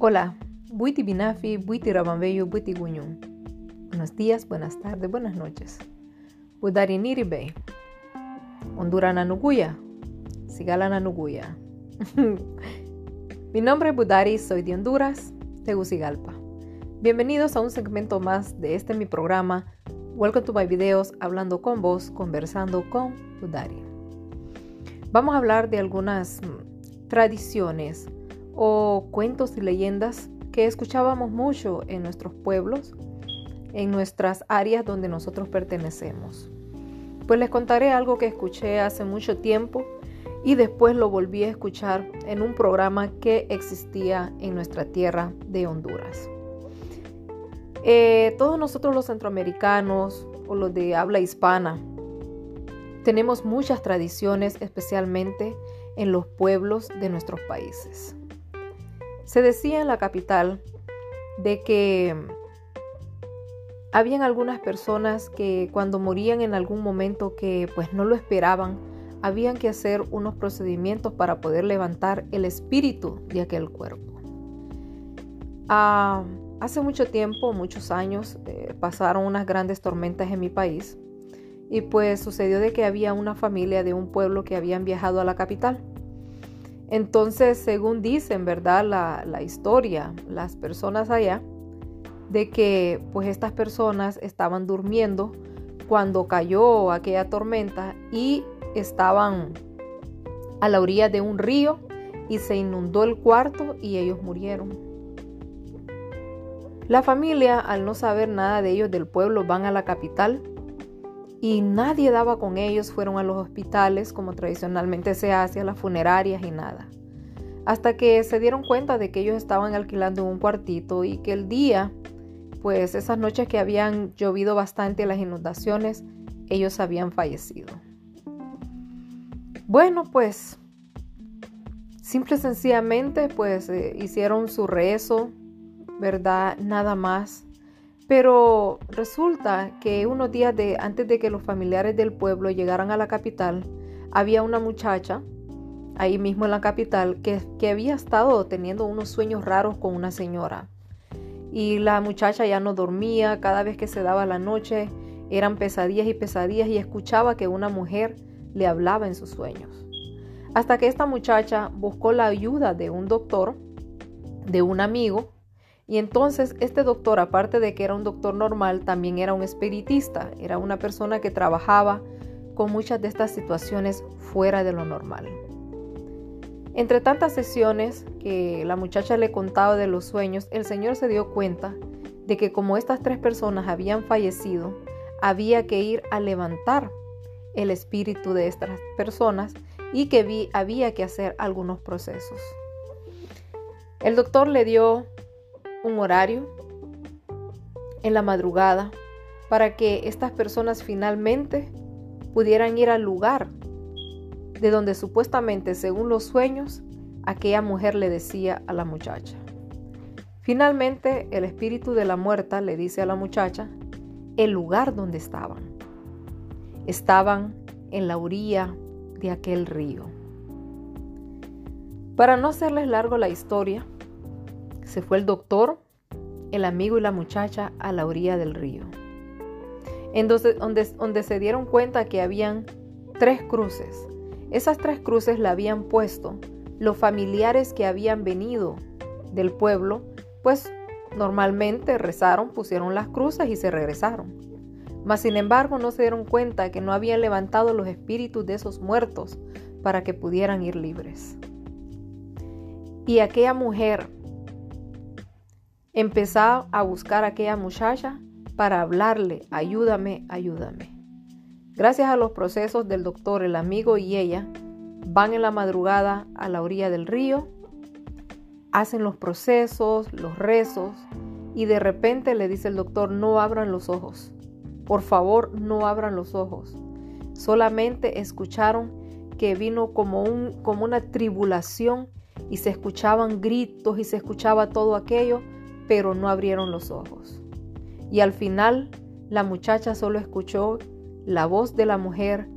Hola, Buiti Binafi, Buiti Buiti Guñun. Buenos días, buenas tardes, buenas noches. Budari Niribe. Honduras Nanuguya. Sigala Nanuguya. Mi nombre es Budari, soy de Honduras, Tegucigalpa. Bienvenidos a un segmento más de este mi programa Welcome to my videos, hablando con vos, conversando con Budari. Vamos a hablar de algunas mm, tradiciones o cuentos y leyendas que escuchábamos mucho en nuestros pueblos, en nuestras áreas donde nosotros pertenecemos. Pues les contaré algo que escuché hace mucho tiempo y después lo volví a escuchar en un programa que existía en nuestra tierra de Honduras. Eh, todos nosotros los centroamericanos o los de habla hispana tenemos muchas tradiciones, especialmente en los pueblos de nuestros países. Se decía en la capital de que habían algunas personas que cuando morían en algún momento que pues no lo esperaban, habían que hacer unos procedimientos para poder levantar el espíritu de aquel cuerpo. Ah, hace mucho tiempo, muchos años, eh, pasaron unas grandes tormentas en mi país y pues sucedió de que había una familia de un pueblo que habían viajado a la capital. Entonces, según dicen, ¿verdad? La, historia, las personas allá, de que pues estas personas estaban durmiendo cuando cayó aquella tormenta y estaban a la orilla de un río y se inundó el cuarto y ellos murieron. La familia, al no saber nada de ellos del pueblo, van a la capital y nadie daba con ellos, fueron a los hospitales como tradicionalmente se hace, a las funerarias y nada. Hasta que se dieron cuenta de que ellos estaban alquilando un cuartito y que el día, pues esas noches que habían llovido bastante las inundaciones, ellos habían fallecido. Bueno, pues simple y sencillamente pues eh, hicieron su rezo, ¿verdad? Nada más pero resulta que unos días de, antes de que los familiares del pueblo llegaran a la capital, había una muchacha ahí mismo en la capital que, que había estado teniendo unos sueños raros con una señora. Y la muchacha ya no dormía, cada vez que se daba la noche eran pesadillas y pesadillas y escuchaba que una mujer le hablaba en sus sueños. Hasta que esta muchacha buscó la ayuda de un doctor, de un amigo, y entonces este doctor, aparte de que era un doctor normal, también era un espiritista, era una persona que trabajaba con muchas de estas situaciones fuera de lo normal. Entre tantas sesiones que la muchacha le contaba de los sueños, el Señor se dio cuenta de que como estas tres personas habían fallecido, había que ir a levantar el espíritu de estas personas y que había que hacer algunos procesos. El doctor le dio un horario en la madrugada para que estas personas finalmente pudieran ir al lugar de donde supuestamente, según los sueños, aquella mujer le decía a la muchacha. Finalmente, el espíritu de la muerta le dice a la muchacha el lugar donde estaban. Estaban en la orilla de aquel río. Para no hacerles largo la historia, se fue el doctor, el amigo y la muchacha a la orilla del río. Donde, donde se dieron cuenta que habían tres cruces. Esas tres cruces la habían puesto los familiares que habían venido del pueblo, pues normalmente rezaron, pusieron las cruces y se regresaron. Mas sin embargo no se dieron cuenta que no habían levantado los espíritus de esos muertos para que pudieran ir libres. Y aquella mujer Empezó a buscar a aquella muchacha para hablarle, ayúdame, ayúdame. Gracias a los procesos del doctor, el amigo y ella, van en la madrugada a la orilla del río, hacen los procesos, los rezos, y de repente le dice el doctor, no abran los ojos, por favor no abran los ojos. Solamente escucharon que vino como, un, como una tribulación y se escuchaban gritos y se escuchaba todo aquello pero no abrieron los ojos. Y al final la muchacha solo escuchó la voz de la mujer,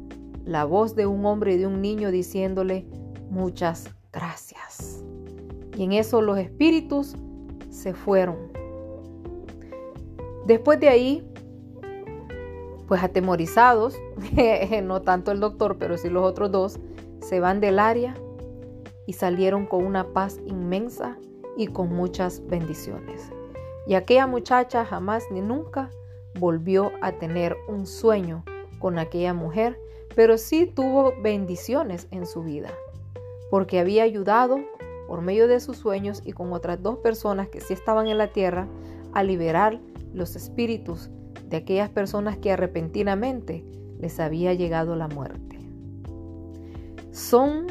la voz de un hombre y de un niño diciéndole muchas gracias. Y en eso los espíritus se fueron. Después de ahí, pues atemorizados, no tanto el doctor, pero sí los otros dos, se van del área y salieron con una paz inmensa y con muchas bendiciones. Y aquella muchacha jamás ni nunca volvió a tener un sueño con aquella mujer, pero sí tuvo bendiciones en su vida, porque había ayudado por medio de sus sueños y con otras dos personas que sí estaban en la tierra a liberar los espíritus de aquellas personas que repentinamente les había llegado la muerte. Son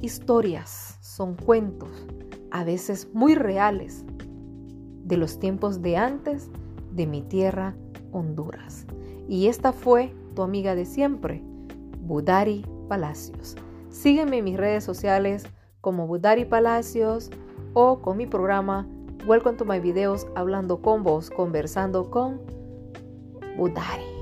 historias, son cuentos, a veces muy reales, de los tiempos de antes de mi tierra, Honduras. Y esta fue tu amiga de siempre, Budari Palacios. Sígueme en mis redes sociales como Budari Palacios o con mi programa Welcome to my videos hablando con vos, conversando con Budari.